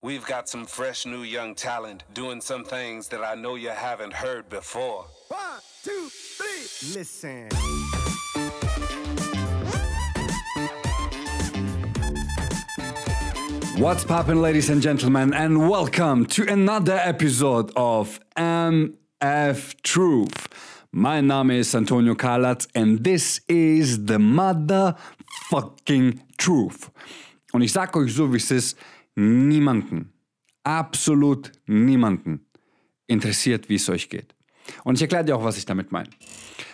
We've got some fresh new young talent doing some things that I know you haven't heard before. One, two, three. Listen. What's poppin', ladies and gentlemen, and welcome to another episode of MF Truth. My Name is Antonio Kalatz, and this is the motherfucking truth. Und ich sag euch so, wie es ist, niemanden, absolut niemanden interessiert, wie es euch geht. Und ich erkläre dir auch, was ich damit meine.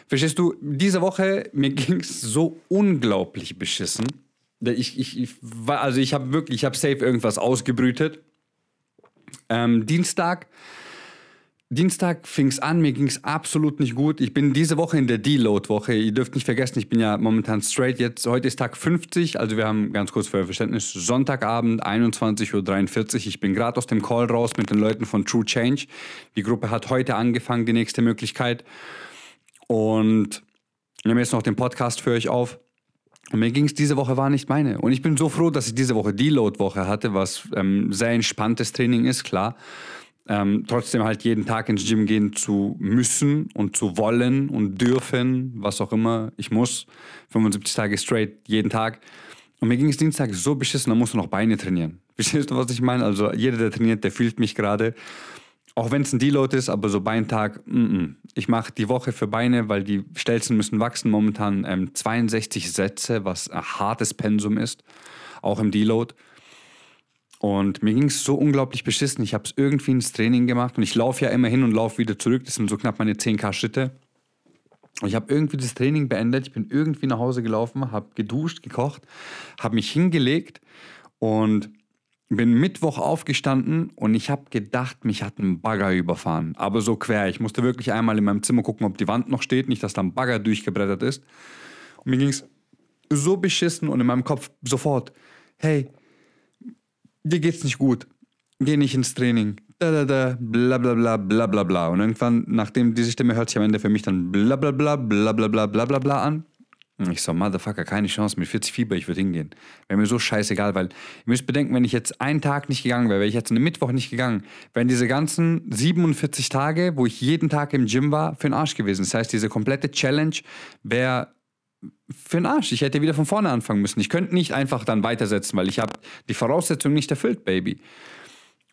Verstehst du, diese Woche, mir ging es so unglaublich beschissen. Ich, ich, ich also ich habe wirklich, ich habe safe irgendwas ausgebrütet. Ähm, Dienstag, Dienstag fing es an, mir ging es absolut nicht gut. Ich bin diese Woche in der Deload-Woche. Ihr dürft nicht vergessen, ich bin ja momentan straight. Jetzt, heute ist Tag 50, also wir haben ganz kurz für euer Verständnis, Sonntagabend, 21.43 Uhr. Ich bin gerade aus dem Call raus mit den Leuten von True Change. Die Gruppe hat heute angefangen, die nächste Möglichkeit. Und wir nehmen jetzt noch den Podcast für euch auf. Und mir ging es diese Woche war nicht meine. Und ich bin so froh, dass ich diese Woche Deload-Woche hatte, was ähm, sehr entspanntes Training ist, klar. Ähm, trotzdem halt jeden Tag ins Gym gehen zu müssen und zu wollen und dürfen, was auch immer ich muss. 75 Tage straight, jeden Tag. Und mir ging es Dienstag so beschissen, da musst du noch Beine trainieren. Verstehst du, was ich meine? Also jeder, der trainiert, der fühlt mich gerade. Auch wenn es ein Deload ist, aber so Beintag, mm -mm. ich mache die Woche für Beine, weil die Stelzen müssen wachsen. Momentan ähm, 62 Sätze, was ein hartes Pensum ist, auch im Deload. Und mir ging es so unglaublich beschissen. Ich habe es irgendwie ins Training gemacht und ich laufe ja immer hin und laufe wieder zurück. Das sind so knapp meine 10k Schritte. Und ich habe irgendwie das Training beendet. Ich bin irgendwie nach Hause gelaufen, habe geduscht, gekocht, habe mich hingelegt und bin Mittwoch aufgestanden und ich habe gedacht, mich hat ein Bagger überfahren. Aber so quer. Ich musste wirklich einmal in meinem Zimmer gucken, ob die Wand noch steht, nicht, dass da ein Bagger durchgebrettert ist. Und mir ging es so beschissen und in meinem Kopf sofort, hey, dir geht's nicht gut. Geh nicht ins Training. Da, da, da, bla, bla, bla, bla, bla, bla. Und irgendwann, nachdem diese Stimme hört sich am Ende für mich dann bla, bla, bla, bla, bla, bla, bla, bla, bla an. Und ich so, Motherfucker, keine Chance, mit 40 Fieber, ich würde hingehen. Wäre mir so scheißegal, weil ihr müsst bedenken, wenn ich jetzt einen Tag nicht gegangen wäre, wäre ich jetzt einen Mittwoch nicht gegangen, wären diese ganzen 47 Tage, wo ich jeden Tag im Gym war, für den Arsch gewesen. Das heißt, diese komplette Challenge wäre für den Arsch. Ich hätte wieder von vorne anfangen müssen. Ich könnte nicht einfach dann weitersetzen, weil ich habe die Voraussetzungen nicht erfüllt, Baby.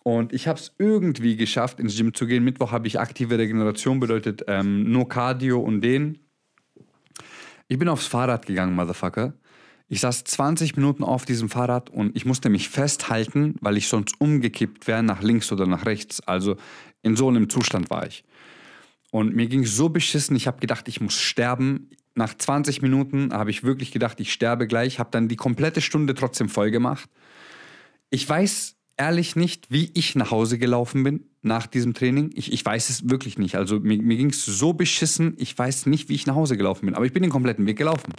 Und ich habe es irgendwie geschafft, ins Gym zu gehen. Mittwoch habe ich aktive Regeneration, bedeutet ähm, nur Cardio und den. Ich bin aufs Fahrrad gegangen, Motherfucker. Ich saß 20 Minuten auf diesem Fahrrad und ich musste mich festhalten, weil ich sonst umgekippt wäre nach links oder nach rechts. Also in so einem Zustand war ich. Und mir ging so beschissen, ich habe gedacht, ich muss sterben. Nach 20 Minuten habe ich wirklich gedacht, ich sterbe gleich, habe dann die komplette Stunde trotzdem voll gemacht. Ich weiß ehrlich nicht, wie ich nach Hause gelaufen bin nach diesem Training. Ich, ich weiß es wirklich nicht. Also mir, mir ging es so beschissen, ich weiß nicht, wie ich nach Hause gelaufen bin. Aber ich bin den kompletten Weg gelaufen.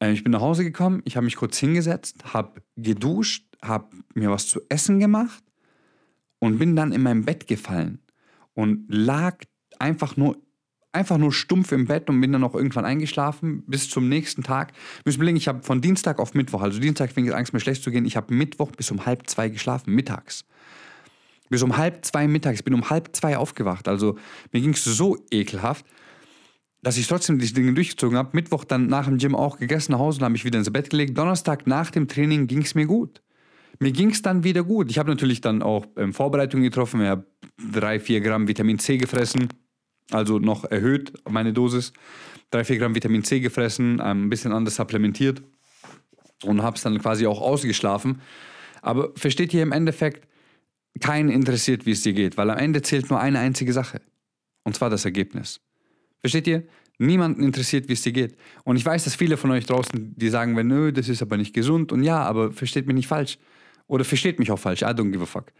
Äh, ich bin nach Hause gekommen, ich habe mich kurz hingesetzt, habe geduscht, habe mir was zu essen gemacht und bin dann in mein Bett gefallen und lag einfach nur einfach nur stumpf im Bett und bin dann auch irgendwann eingeschlafen bis zum nächsten Tag. Müssen überlegen, ich habe von Dienstag auf Mittwoch, also Dienstag fing es Angst mir schlecht zu gehen, ich habe Mittwoch bis um halb zwei geschlafen, mittags. Bis um halb zwei mittags, ich bin um halb zwei aufgewacht. Also mir ging es so ekelhaft, dass ich trotzdem diese Dinge durchgezogen habe. Mittwoch dann nach dem Gym auch gegessen nach Hause und habe mich wieder ins Bett gelegt. Donnerstag nach dem Training ging es mir gut. Mir ging es dann wieder gut. Ich habe natürlich dann auch ähm, Vorbereitungen getroffen. Ich habe drei, vier Gramm Vitamin C gefressen also noch erhöht meine Dosis. 3, 4 Gramm Vitamin C gefressen, ein bisschen anders supplementiert und habe es dann quasi auch ausgeschlafen. Aber versteht ihr im Endeffekt, keinen interessiert, wie es dir geht, weil am Ende zählt nur eine einzige Sache. Und zwar das Ergebnis. Versteht ihr? Niemanden interessiert, wie es dir geht. Und ich weiß, dass viele von euch draußen, die sagen, wenn, nö, das ist aber nicht gesund. Und ja, aber versteht mich nicht falsch. Oder versteht mich auch falsch. I don't give a fuck.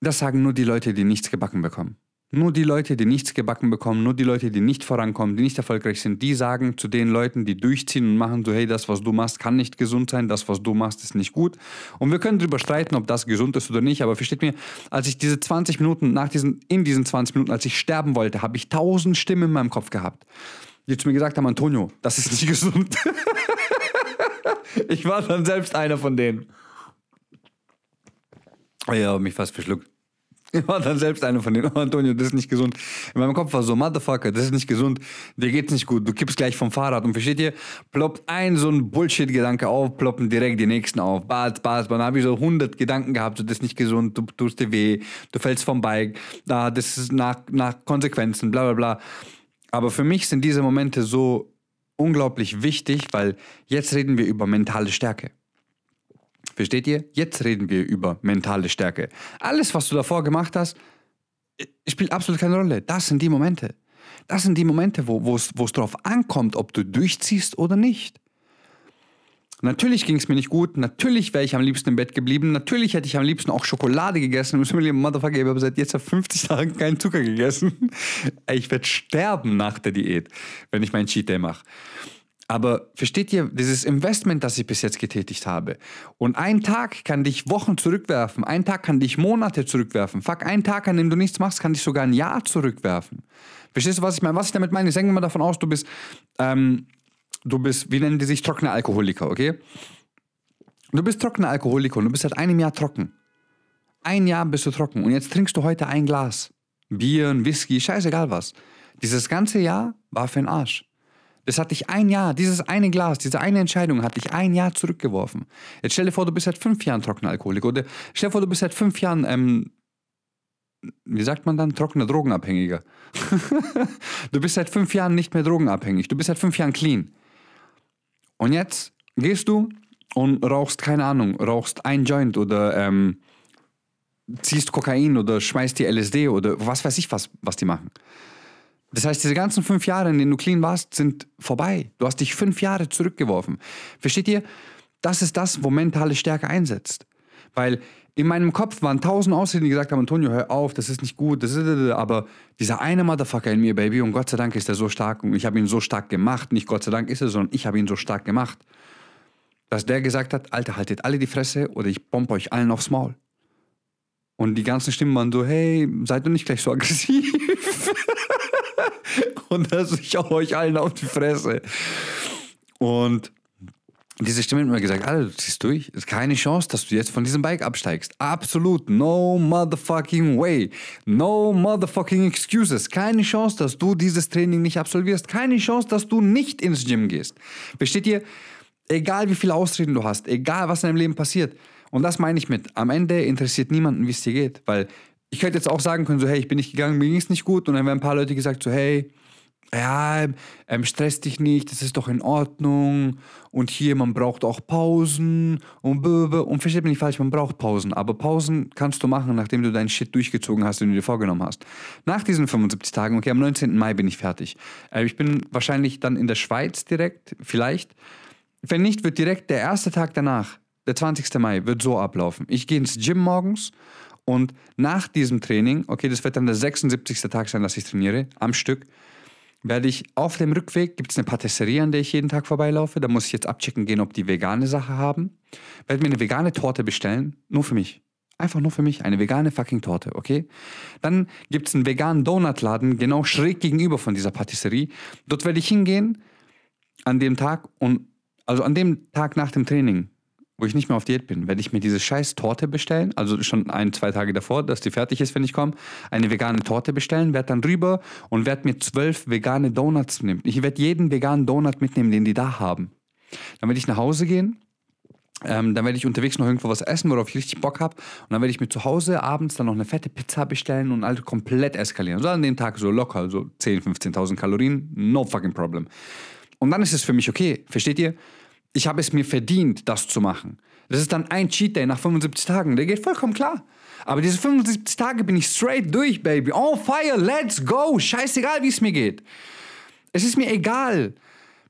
Das sagen nur die Leute, die nichts gebacken bekommen. Nur die Leute, die nichts gebacken bekommen, nur die Leute, die nicht vorankommen, die nicht erfolgreich sind, die sagen zu den Leuten, die durchziehen und machen so, hey, das, was du machst, kann nicht gesund sein, das, was du machst, ist nicht gut. Und wir können darüber streiten, ob das gesund ist oder nicht, aber versteht mir, als ich diese 20 Minuten, nach diesen, in diesen 20 Minuten, als ich sterben wollte, habe ich tausend Stimmen in meinem Kopf gehabt, die zu mir gesagt haben, Antonio, das ist nicht gesund. ich war dann selbst einer von denen. Ja, mich fast verschluckt. Ich war dann selbst einer von denen, oh, Antonio, das ist nicht gesund. In meinem Kopf war so, Motherfucker, das ist nicht gesund, dir geht's nicht gut, du kippst gleich vom Fahrrad und versteht ihr, ploppt ein so ein Bullshit-Gedanke auf, ploppen direkt die nächsten auf, Bad, Bad, dann habe ich so 100 Gedanken gehabt, so, das ist nicht gesund, du tust dir weh, du fällst vom Bike, da, das ist nach, nach Konsequenzen, bla bla bla. Aber für mich sind diese Momente so unglaublich wichtig, weil jetzt reden wir über mentale Stärke. Versteht ihr? Jetzt reden wir über mentale Stärke. Alles, was du davor gemacht hast, spielt absolut keine Rolle. Das sind die Momente. Das sind die Momente, wo es darauf ankommt, ob du durchziehst oder nicht. Natürlich ging es mir nicht gut, natürlich wäre ich am liebsten im Bett geblieben, natürlich hätte ich am liebsten auch Schokolade gegessen. Ich habe seit jetzt 50 Tagen keinen Zucker gegessen. Ich werde sterben nach der Diät, wenn ich meinen Cheat Day mache. Aber versteht ihr, dieses Investment, das ich bis jetzt getätigt habe, und ein Tag kann dich Wochen zurückwerfen, ein Tag kann dich Monate zurückwerfen. Fuck, ein Tag, an dem du nichts machst, kann dich sogar ein Jahr zurückwerfen. Verstehst du, was ich meine? Was ich damit meine? Ich denke mal davon aus, du bist, ähm, du bist, wie nennen die sich, trockene Alkoholiker, okay? Du bist trockener Alkoholiker und du bist seit einem Jahr trocken. Ein Jahr bist du trocken und jetzt trinkst du heute ein Glas. Bier, Whisky, scheißegal was. Dieses ganze Jahr war für den Arsch. Das hat dich ein Jahr, dieses eine Glas, diese eine Entscheidung hat dich ein Jahr zurückgeworfen. Jetzt stell dir vor, du bist seit fünf Jahren trockener Alkoholiker. Oder stell dir vor, du bist seit fünf Jahren, ähm, wie sagt man dann, trockener Drogenabhängiger. du bist seit fünf Jahren nicht mehr drogenabhängig. Du bist seit fünf Jahren clean. Und jetzt gehst du und rauchst, keine Ahnung, rauchst ein Joint oder ähm, ziehst Kokain oder schmeißt die LSD oder was weiß ich was, was die machen. Das heißt, diese ganzen fünf Jahre, in denen du clean warst, sind vorbei. Du hast dich fünf Jahre zurückgeworfen. Versteht ihr? Das ist das, wo mentale Stärke einsetzt. Weil in meinem Kopf waren tausend Ausreden, die gesagt haben, Antonio, hör auf, das ist nicht gut, das ist, aber dieser eine Motherfucker in mir, Baby, und Gott sei Dank ist er so stark und ich habe ihn so stark gemacht, nicht Gott sei Dank ist er, sondern ich habe ihn so stark gemacht, dass der gesagt hat, Alter, haltet alle die Fresse oder ich bombe euch allen aufs Maul. Und die ganzen Stimmen waren so, hey, seid doch nicht gleich so aggressiv. und das ich auch euch allen auf die Fresse. Und diese Stimme hat mir gesagt, Alter, du ziehst durch. Es ist keine Chance, dass du jetzt von diesem Bike absteigst. Absolut. No motherfucking way. No motherfucking excuses. Keine Chance, dass du dieses Training nicht absolvierst. Keine Chance, dass du nicht ins Gym gehst. Versteht ihr? Egal wie viele Ausreden du hast, egal was in deinem Leben passiert. Und das meine ich mit, am Ende interessiert niemanden, wie es dir geht. Weil ich könnte jetzt auch sagen können, so, hey, ich bin nicht gegangen, mir ging es nicht gut. Und dann werden ein paar Leute gesagt, so, hey, ja, ähm, stress dich nicht, das ist doch in Ordnung. Und hier, man braucht auch Pausen und böbe. Und versteht mich nicht falsch, man braucht Pausen. Aber Pausen kannst du machen, nachdem du deinen Shit durchgezogen hast, den du dir vorgenommen hast. Nach diesen 75 Tagen, okay, am 19. Mai bin ich fertig. Äh, ich bin wahrscheinlich dann in der Schweiz direkt, vielleicht. Wenn nicht, wird direkt der erste Tag danach, der 20. Mai, wird so ablaufen. Ich gehe ins Gym morgens und nach diesem Training, okay, das wird dann der 76. Tag sein, dass ich trainiere, am Stück, werde ich auf dem Rückweg, gibt es eine Patisserie, an der ich jeden Tag vorbeilaufe. Da muss ich jetzt abchecken gehen, ob die vegane Sache haben. Werde mir eine vegane Torte bestellen, nur für mich. Einfach nur für mich, eine vegane fucking Torte, okay? Dann gibt es einen veganen Donutladen, genau schräg gegenüber von dieser Patisserie. Dort werde ich hingehen an dem Tag und, also an dem Tag nach dem Training, wo ich nicht mehr auf Diät bin, werde ich mir diese scheiß Torte bestellen, also schon ein, zwei Tage davor, dass die fertig ist, wenn ich komme, eine vegane Torte bestellen, werde dann rüber und werde mir zwölf vegane Donuts nehmen. Ich werde jeden veganen Donut mitnehmen, den die da haben. Dann werde ich nach Hause gehen, ähm, dann werde ich unterwegs noch irgendwo was essen, worauf ich richtig Bock habe. Und dann werde ich mir zu Hause abends dann noch eine fette Pizza bestellen und alles komplett eskalieren. So an dem Tag so locker, so 10.000, 15.000 Kalorien, no fucking problem. Und dann ist es für mich okay, versteht ihr? Ich habe es mir verdient, das zu machen. Das ist dann ein Cheat Day nach 75 Tagen. Der geht vollkommen klar. Aber diese 75 Tage bin ich straight durch, Baby. On fire, let's go. Scheißegal, wie es mir geht. Es ist mir egal.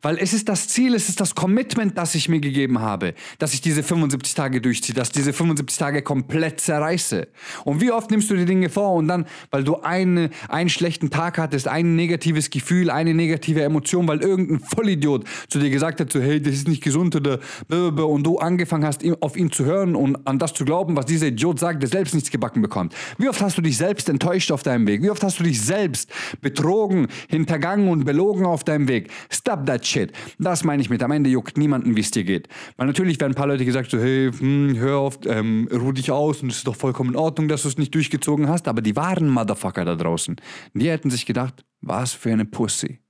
Weil es ist das Ziel, es ist das Commitment, das ich mir gegeben habe, dass ich diese 75 Tage durchziehe, dass diese 75 Tage komplett zerreiße. Und wie oft nimmst du die Dinge vor und dann, weil du eine, einen schlechten Tag hattest, ein negatives Gefühl, eine negative Emotion, weil irgendein Vollidiot zu dir gesagt hat, so, hey, das ist nicht gesund oder und du angefangen hast, auf ihn zu hören und an das zu glauben, was dieser Idiot sagt, der selbst nichts gebacken bekommt. Wie oft hast du dich selbst enttäuscht auf deinem Weg? Wie oft hast du dich selbst betrogen, hintergangen und belogen auf deinem Weg? Stop that shit. Das meine ich mit, am Ende juckt niemanden, wie es dir geht. Weil natürlich werden ein paar Leute gesagt, so, hey, hm, hör auf, ähm, ruh dich aus und es ist doch vollkommen in Ordnung, dass du es nicht durchgezogen hast. Aber die wahren Motherfucker da draußen, die hätten sich gedacht, was für eine Pussy.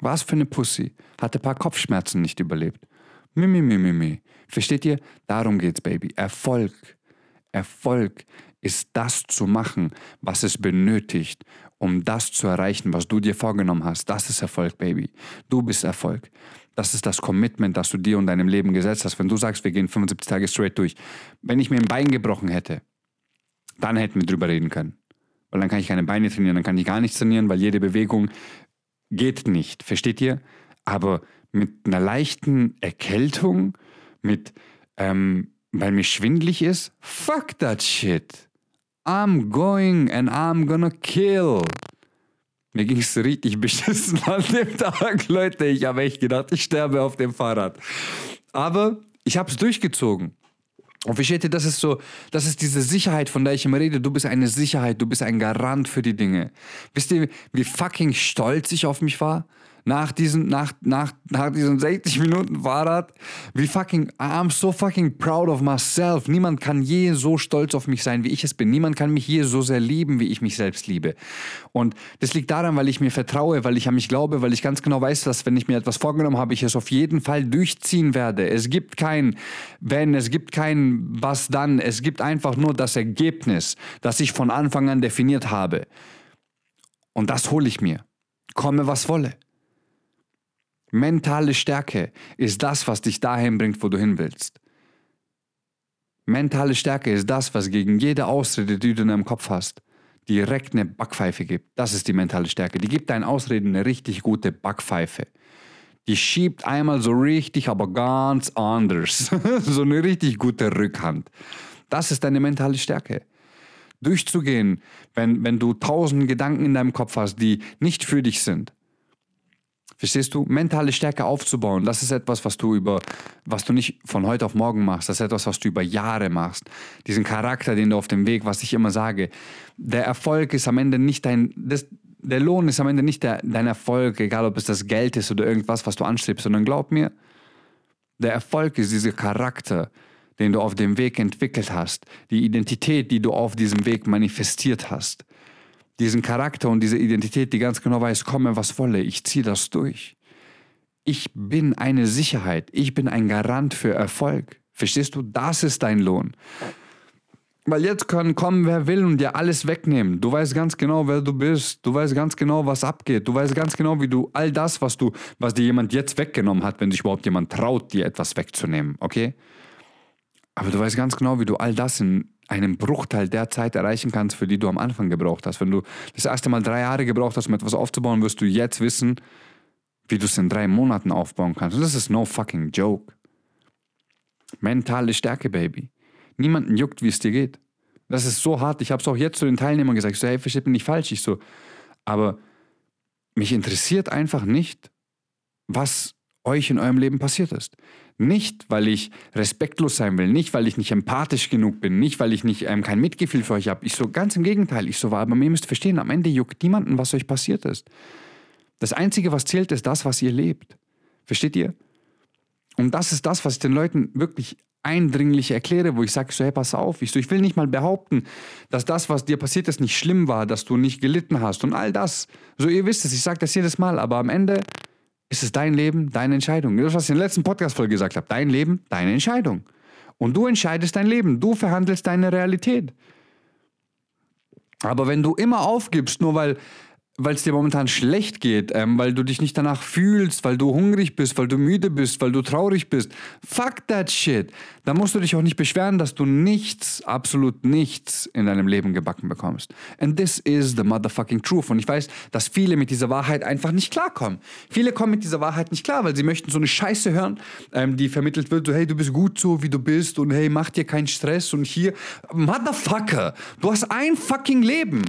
Was für eine Pussy. Hatte ein paar Kopfschmerzen nicht überlebt. Mimi, mimi, mimi. Versteht ihr? Darum geht's, Baby. Erfolg. Erfolg ist das zu machen, was es benötigt, um das zu erreichen, was du dir vorgenommen hast. Das ist Erfolg, Baby. Du bist Erfolg. Das ist das Commitment, das du dir und deinem Leben gesetzt hast. Wenn du sagst, wir gehen 75 Tage straight durch. Wenn ich mir ein Bein gebrochen hätte, dann hätten wir drüber reden können. Weil dann kann ich keine Beine trainieren, dann kann ich gar nichts trainieren, weil jede Bewegung geht nicht. Versteht ihr? Aber mit einer leichten Erkältung, mit, ähm, weil mir schwindlig ist, fuck that shit. I'm going and I'm gonna kill. Mir ging es richtig beschissen an dem Tag, Leute. Ich habe echt gedacht, ich sterbe auf dem Fahrrad. Aber ich habe es durchgezogen. Und versteht ihr, das ist so, das ist diese Sicherheit, von der ich immer rede. Du bist eine Sicherheit, du bist ein Garant für die Dinge. Wisst ihr, wie fucking stolz ich auf mich war? Nach diesen, nach, nach, nach diesen 60 Minuten Fahrrad, wie fucking, I'm so fucking proud of myself. Niemand kann je so stolz auf mich sein, wie ich es bin. Niemand kann mich je so sehr lieben, wie ich mich selbst liebe. Und das liegt daran, weil ich mir vertraue, weil ich an mich glaube, weil ich ganz genau weiß, dass wenn ich mir etwas vorgenommen habe, ich es auf jeden Fall durchziehen werde. Es gibt kein wenn, es gibt kein was dann. Es gibt einfach nur das Ergebnis, das ich von Anfang an definiert habe. Und das hole ich mir. Komme, was wolle. Mentale Stärke ist das, was dich dahin bringt, wo du hin willst. Mentale Stärke ist das, was gegen jede Ausrede, die du in deinem Kopf hast, direkt eine Backpfeife gibt. Das ist die mentale Stärke. Die gibt deinen Ausreden eine richtig gute Backpfeife. Die schiebt einmal so richtig, aber ganz anders. so eine richtig gute Rückhand. Das ist deine mentale Stärke. Durchzugehen, wenn, wenn du tausend Gedanken in deinem Kopf hast, die nicht für dich sind, Verstehst du? Mentale Stärke aufzubauen, das ist etwas, was du über, was du nicht von heute auf morgen machst. Das ist etwas, was du über Jahre machst. Diesen Charakter, den du auf dem Weg, was ich immer sage. Der Erfolg ist am Ende nicht dein, das, der Lohn ist am Ende nicht der, dein Erfolg, egal ob es das Geld ist oder irgendwas, was du anstrebst, sondern glaub mir, der Erfolg ist dieser Charakter, den du auf dem Weg entwickelt hast, die Identität, die du auf diesem Weg manifestiert hast diesen Charakter und diese Identität, die ganz genau weiß, komme, was wolle, ich ziehe das durch. Ich bin eine Sicherheit, ich bin ein Garant für Erfolg. Verstehst du? Das ist dein Lohn. Weil jetzt kann kommen, wer will und dir alles wegnehmen. Du weißt ganz genau, wer du bist. Du weißt ganz genau, was abgeht. Du weißt ganz genau, wie du all das, was du, was dir jemand jetzt weggenommen hat, wenn sich überhaupt jemand traut, dir etwas wegzunehmen, okay? Aber du weißt ganz genau, wie du all das in einen Bruchteil der Zeit erreichen kannst, für die du am Anfang gebraucht hast. Wenn du das erste Mal drei Jahre gebraucht hast, um etwas aufzubauen, wirst du jetzt wissen, wie du es in drei Monaten aufbauen kannst. Und das ist no fucking joke. Mentale Stärke, Baby. Niemanden juckt, wie es dir geht. Das ist so hart. Ich habe es auch jetzt zu den Teilnehmern gesagt. Ich so, hey, versteht mich nicht falsch. Ich so, aber mich interessiert einfach nicht, was euch in eurem Leben passiert ist. Nicht, weil ich respektlos sein will, nicht, weil ich nicht empathisch genug bin, nicht, weil ich nicht ähm, kein Mitgefühl für euch habe. Ich so, ganz im Gegenteil, ich so war, aber ihr müsst verstehen, am Ende juckt niemanden, was euch passiert ist. Das Einzige, was zählt, ist das, was ihr lebt. Versteht ihr? Und das ist das, was ich den Leuten wirklich eindringlich erkläre, wo ich sage, so, hey, pass auf, ich, so, ich will nicht mal behaupten, dass das, was dir passiert ist, nicht schlimm war, dass du nicht gelitten hast und all das. So, ihr wisst es, ich sage das jedes Mal, aber am Ende ist es dein Leben, deine Entscheidung. Das, was ich in der letzten Podcast-Folge gesagt habe. Dein Leben, deine Entscheidung. Und du entscheidest dein Leben. Du verhandelst deine Realität. Aber wenn du immer aufgibst, nur weil weil es dir momentan schlecht geht, ähm, weil du dich nicht danach fühlst, weil du hungrig bist, weil du müde bist, weil du traurig bist. Fuck that shit. Da musst du dich auch nicht beschweren, dass du nichts, absolut nichts in deinem Leben gebacken bekommst. And this is the motherfucking truth. Und ich weiß, dass viele mit dieser Wahrheit einfach nicht klarkommen. Viele kommen mit dieser Wahrheit nicht klar, weil sie möchten so eine Scheiße hören, ähm, die vermittelt wird, so hey, du bist gut so, wie du bist und hey, mach dir keinen Stress und hier. Motherfucker, du hast ein fucking Leben.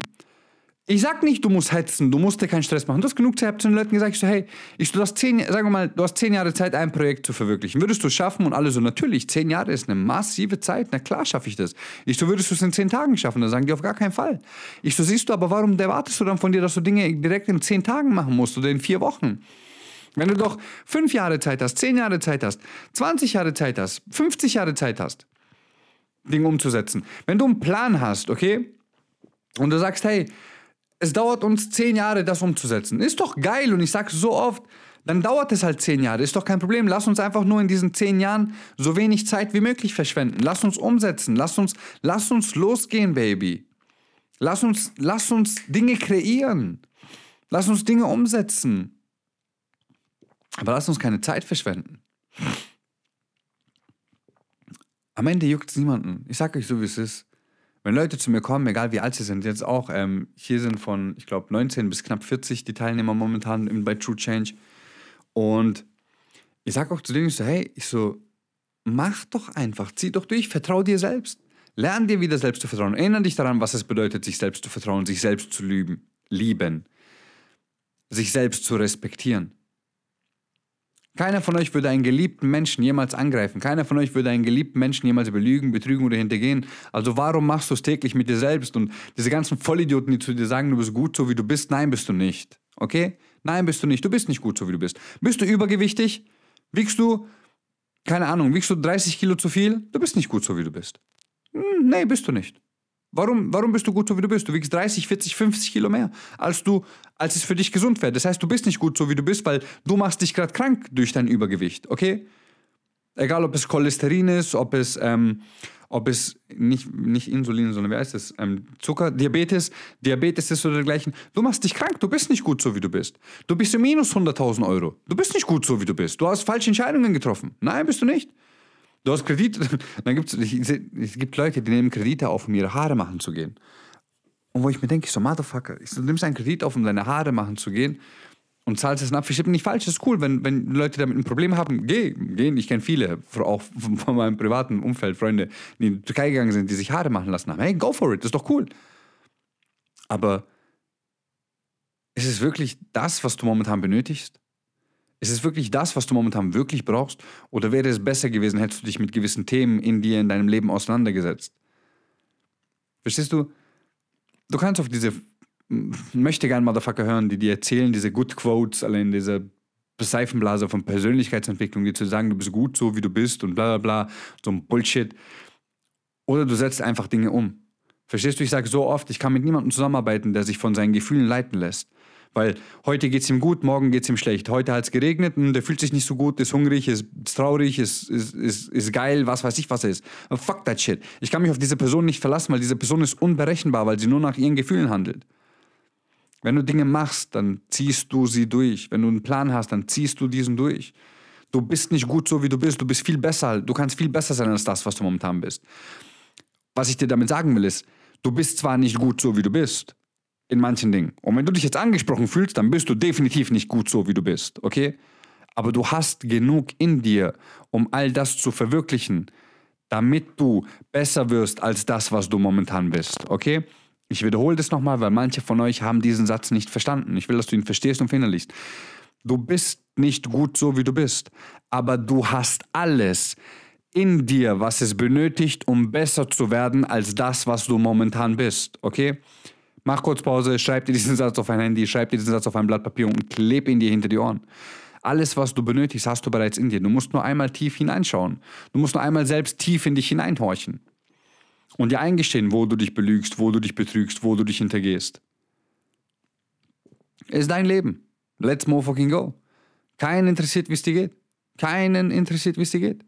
Ich sag nicht, du musst hetzen, du musst dir keinen Stress machen. Du hast genug Zeit, zu den Leuten gesagt, ich so, hey, ich, du hast zehn, sagen wir mal, du hast zehn Jahre Zeit, ein Projekt zu verwirklichen. Würdest du es schaffen? Und alle so, natürlich, zehn Jahre ist eine massive Zeit. Na klar schaffe ich das. Ich so, würdest du es in zehn Tagen schaffen? Dann sagen die auf gar keinen Fall. Ich so, siehst du, aber warum erwartest du dann von dir, dass du Dinge direkt in zehn Tagen machen musst oder in vier Wochen? Wenn du doch fünf Jahre Zeit hast, zehn Jahre Zeit hast, 20 Jahre Zeit hast, 50 Jahre Zeit hast, Dinge umzusetzen. Wenn du einen Plan hast, okay, und du sagst, hey, es dauert uns zehn Jahre, das umzusetzen. Ist doch geil und ich sag's so oft, dann dauert es halt zehn Jahre. Ist doch kein Problem. Lass uns einfach nur in diesen zehn Jahren so wenig Zeit wie möglich verschwenden. Lass uns umsetzen. Lass uns, lass uns losgehen, Baby. Lass uns, lass uns Dinge kreieren. Lass uns Dinge umsetzen. Aber lass uns keine Zeit verschwenden. Am Ende juckt es niemanden. Ich sag euch so, wie es ist. Wenn Leute zu mir kommen, egal wie alt sie sind, jetzt auch, ähm, hier sind von, ich glaube, 19 bis knapp 40 die Teilnehmer momentan bei True Change. Und ich sage auch zu denen, ich so, hey, ich so, mach doch einfach, zieh doch durch, vertrau dir selbst. Lern dir wieder selbst zu vertrauen. Erinnere dich daran, was es bedeutet, sich selbst zu vertrauen, sich selbst zu lieben, lieben, sich selbst zu respektieren. Keiner von euch würde einen geliebten Menschen jemals angreifen. Keiner von euch würde einen geliebten Menschen jemals belügen, betrügen oder hintergehen. Also warum machst du es täglich mit dir selbst? Und diese ganzen Vollidioten, die zu dir sagen, du bist gut so wie du bist, nein, bist du nicht. Okay? Nein, bist du nicht. Du bist nicht gut, so wie du bist. Bist du übergewichtig? Wiegst du, keine Ahnung, wiegst du 30 Kilo zu viel? Du bist nicht gut, so wie du bist. Hm, nee, bist du nicht. Warum, warum bist du gut, so wie du bist? Du wiegst 30, 40, 50 Kilo mehr, als, du, als es für dich gesund wäre. Das heißt, du bist nicht gut, so wie du bist, weil du machst dich gerade krank durch dein Übergewicht, okay? Egal, ob es Cholesterin ist, ob es ähm, ob es nicht, nicht Insulin, sondern wie heißt es, ähm, Zucker, Diabetes, Diabetes ist oder dergleichen. Du machst dich krank, du bist nicht gut so, wie du bist. Du bist im Minus 100.000 Euro. Du bist nicht gut so, wie du bist. Du hast falsche Entscheidungen getroffen. Nein, bist du nicht. Du hast Kredit, dann gibt's, es gibt Leute, die nehmen Kredite auf, um ihre Haare machen zu gehen. Und wo ich mir denke, ich so, Motherfucker, ich du nimmst einen Kredit auf, um deine Haare machen zu gehen und zahlst es ab. Versteht nicht falsch, das ist cool. Wenn, wenn Leute damit ein Problem haben, geh, gehen. Ich kenne viele, auch von meinem privaten Umfeld, Freunde, die in die Türkei gegangen sind, die sich Haare machen lassen haben. Hey, go for it, das ist doch cool. Aber ist es wirklich das, was du momentan benötigst? Ist es wirklich das, was du momentan wirklich brauchst? Oder wäre es besser gewesen, hättest du dich mit gewissen Themen in dir, in deinem Leben auseinandergesetzt? Verstehst du? Du kannst auf diese möchte gern Motherfucker hören, die dir erzählen, diese Good Quotes, allein diese Seifenblase von Persönlichkeitsentwicklung, die zu sagen, du bist gut so, wie du bist und bla bla bla, so ein Bullshit. Oder du setzt einfach Dinge um. Verstehst du? Ich sage so oft, ich kann mit niemandem zusammenarbeiten, der sich von seinen Gefühlen leiten lässt. Weil heute geht es ihm gut, morgen geht es ihm schlecht. Heute hat es geregnet und der fühlt sich nicht so gut, ist hungrig, ist, ist traurig, ist, ist, ist, ist geil, was weiß ich, was er ist. fuck that shit. Ich kann mich auf diese Person nicht verlassen, weil diese Person ist unberechenbar, weil sie nur nach ihren Gefühlen handelt. Wenn du Dinge machst, dann ziehst du sie durch. Wenn du einen Plan hast, dann ziehst du diesen durch. Du bist nicht gut so, wie du bist. Du bist viel besser. Du kannst viel besser sein als das, was du momentan bist. Was ich dir damit sagen will, ist, du bist zwar nicht gut so, wie du bist, in manchen Dingen. Und wenn du dich jetzt angesprochen fühlst, dann bist du definitiv nicht gut so, wie du bist, okay? Aber du hast genug in dir, um all das zu verwirklichen, damit du besser wirst als das, was du momentan bist, okay? Ich wiederhole das nochmal, weil manche von euch haben diesen Satz nicht verstanden. Ich will, dass du ihn verstehst und verinnerlichst. Du bist nicht gut so, wie du bist, aber du hast alles in dir, was es benötigt, um besser zu werden als das, was du momentan bist. Okay? Mach kurz Pause, schreib dir diesen Satz auf ein Handy, schreib dir diesen Satz auf ein Blatt Papier und kleb ihn dir hinter die Ohren. Alles, was du benötigst, hast du bereits in dir. Du musst nur einmal tief hineinschauen. Du musst nur einmal selbst tief in dich hineinhorchen und dir eingestehen, wo du dich belügst, wo du dich betrügst, wo du dich hintergehst. Ist dein Leben. Let's move fucking go. Keinen interessiert, wie es dir geht. Keinen interessiert, wie es dir geht.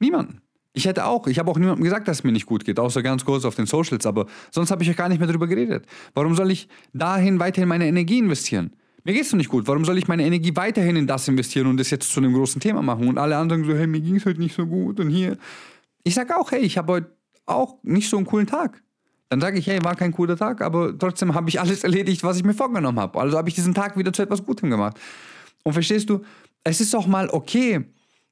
Niemanden. Ich hätte auch, ich habe auch niemandem gesagt, dass es mir nicht gut geht, außer ganz kurz auf den Socials, aber sonst habe ich ja gar nicht mehr darüber geredet. Warum soll ich dahin weiterhin meine Energie investieren? Mir geht es doch nicht gut. Warum soll ich meine Energie weiterhin in das investieren und das jetzt zu einem großen Thema machen? Und alle anderen so, hey, mir ging es halt nicht so gut und hier. Ich sage auch, hey, ich habe heute auch nicht so einen coolen Tag. Dann sage ich, hey, war kein cooler Tag, aber trotzdem habe ich alles erledigt, was ich mir vorgenommen habe. Also habe ich diesen Tag wieder zu etwas Gutem gemacht. Und verstehst du, es ist auch mal okay,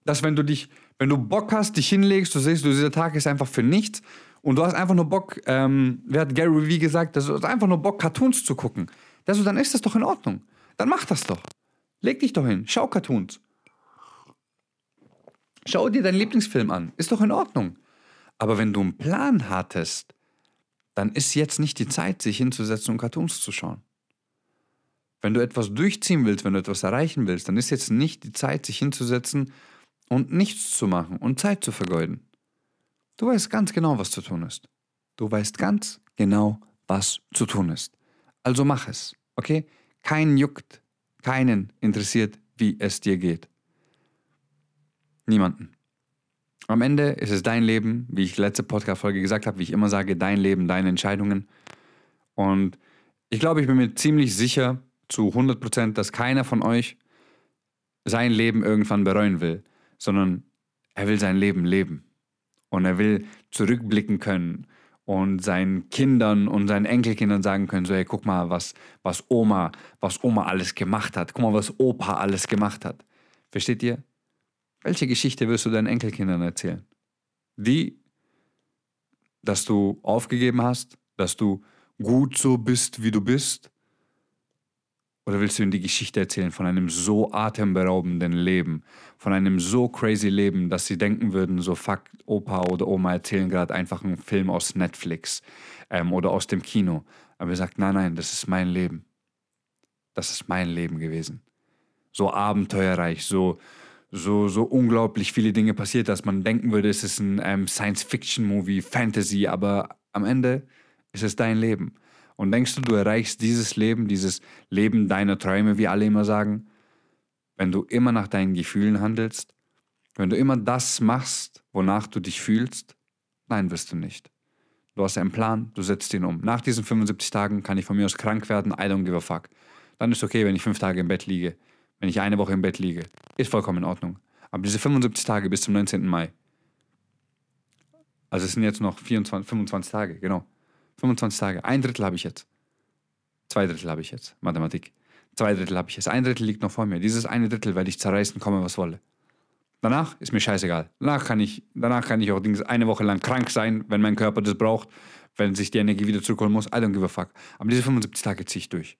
dass wenn du dich, wenn du Bock hast, dich hinlegst, du siehst, dieser Tag ist einfach für nichts und du hast einfach nur Bock, ähm, wer hat Gary Vee gesagt, du hast einfach nur Bock, Cartoons zu gucken. Also, dann ist das doch in Ordnung. Dann mach das doch. Leg dich doch hin, schau Cartoons. Schau dir deinen Lieblingsfilm an. Ist doch in Ordnung. Aber wenn du einen Plan hattest, dann ist jetzt nicht die Zeit, sich hinzusetzen und Cartoons zu schauen. Wenn du etwas durchziehen willst, wenn du etwas erreichen willst, dann ist jetzt nicht die Zeit, sich hinzusetzen und nichts zu machen und Zeit zu vergeuden. Du weißt ganz genau, was zu tun ist. Du weißt ganz genau, was zu tun ist. Also mach es, okay? Keinen juckt, keinen interessiert, wie es dir geht. Niemanden. Am Ende ist es dein Leben, wie ich letzte Podcast-Folge gesagt habe, wie ich immer sage, dein Leben, deine Entscheidungen. Und ich glaube, ich bin mir ziemlich sicher, zu 100 Prozent, dass keiner von euch sein Leben irgendwann bereuen will, sondern er will sein Leben leben. Und er will zurückblicken können und seinen Kindern und seinen Enkelkindern sagen können, so hey, guck mal, was, was Oma, was Oma alles gemacht hat. Guck mal, was Opa alles gemacht hat. Versteht ihr? Welche Geschichte wirst du deinen Enkelkindern erzählen? Die, dass du aufgegeben hast, dass du gut so bist, wie du bist, oder willst du ihnen die Geschichte erzählen von einem so atemberaubenden Leben, von einem so crazy Leben, dass sie denken würden, so fuck, Opa oder Oma erzählen gerade einfach einen Film aus Netflix ähm, oder aus dem Kino. Aber er sagt, nein, nein, das ist mein Leben. Das ist mein Leben gewesen. So abenteuerreich, so, so, so unglaublich viele Dinge passiert, dass man denken würde, es ist ein ähm, Science-Fiction-Movie, Fantasy, aber am Ende ist es dein Leben. Und denkst du, du erreichst dieses Leben, dieses Leben deiner Träume, wie alle immer sagen, wenn du immer nach deinen Gefühlen handelst? Wenn du immer das machst, wonach du dich fühlst? Nein, wirst du nicht. Du hast einen Plan, du setzt ihn um. Nach diesen 75 Tagen kann ich von mir aus krank werden, I don't give a fuck. Dann ist okay, wenn ich fünf Tage im Bett liege. Wenn ich eine Woche im Bett liege. Ist vollkommen in Ordnung. Aber diese 75 Tage bis zum 19. Mai. Also es sind jetzt noch 24, 25 Tage, genau. 25 Tage. Ein Drittel habe ich jetzt. Zwei Drittel habe ich jetzt. Mathematik. Zwei Drittel habe ich jetzt. Ein Drittel liegt noch vor mir. Dieses eine Drittel werde ich zerreißen, komme was wolle. Danach ist mir scheißegal. Danach kann ich, danach kann ich auch eine Woche lang krank sein, wenn mein Körper das braucht, wenn sich die Energie wieder zurückholen muss. I don't give a fuck. Aber diese 75 Tage ziehe ich durch.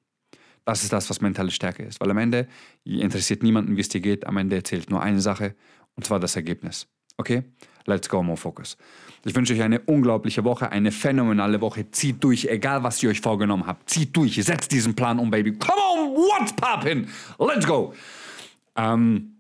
Das ist das, was mentale Stärke ist. Weil am Ende interessiert niemanden, wie es dir geht. Am Ende zählt nur eine Sache, und zwar das Ergebnis. Okay? Let's go, more focus. Ich wünsche euch eine unglaubliche Woche, eine phänomenale Woche. Zieht durch, egal was ihr euch vorgenommen habt. Zieht durch, setzt diesen Plan um, Baby. Come on, what's poppin'? Let's go. Ähm,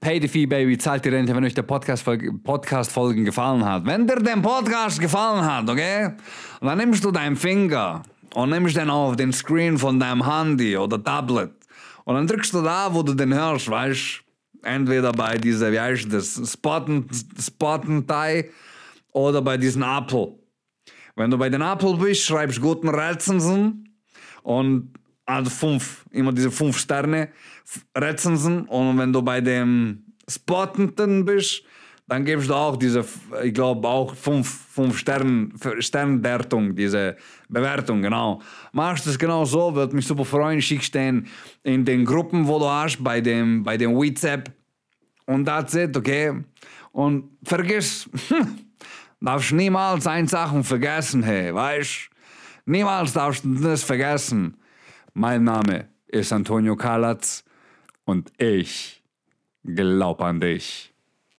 pay the fee, Baby, zahlt die Rente, wenn euch der Podcast-Folgen Podcast gefallen hat. Wenn dir der Podcast gefallen hat, okay? Dann nimmst du deinen Finger und nimmst den auf den Screen von deinem Handy oder Tablet. Und dann drückst du da, wo du den hörst, weißt Entweder bei dieser, wie heißt das, Spottentei oder bei diesem Apple. Wenn du bei den Apple bist, schreibst guten Rezensen und also fünf, immer diese fünf Sterne Rezensen und wenn du bei dem Spottenten bist, dann gibst du auch diese, ich glaube auch fünf, fünf Stern, Sternwertung, diese Bewertung, genau. Machst es genau so, würde mich super freuen, schickst den in den Gruppen, wo du hast, bei dem, bei dem WhatsApp und that's it, okay? Und vergiss, darfst niemals ein Sachen vergessen, hey, weißt? Niemals darfst du das vergessen. Mein Name ist Antonio Kalatz und ich glaub an dich.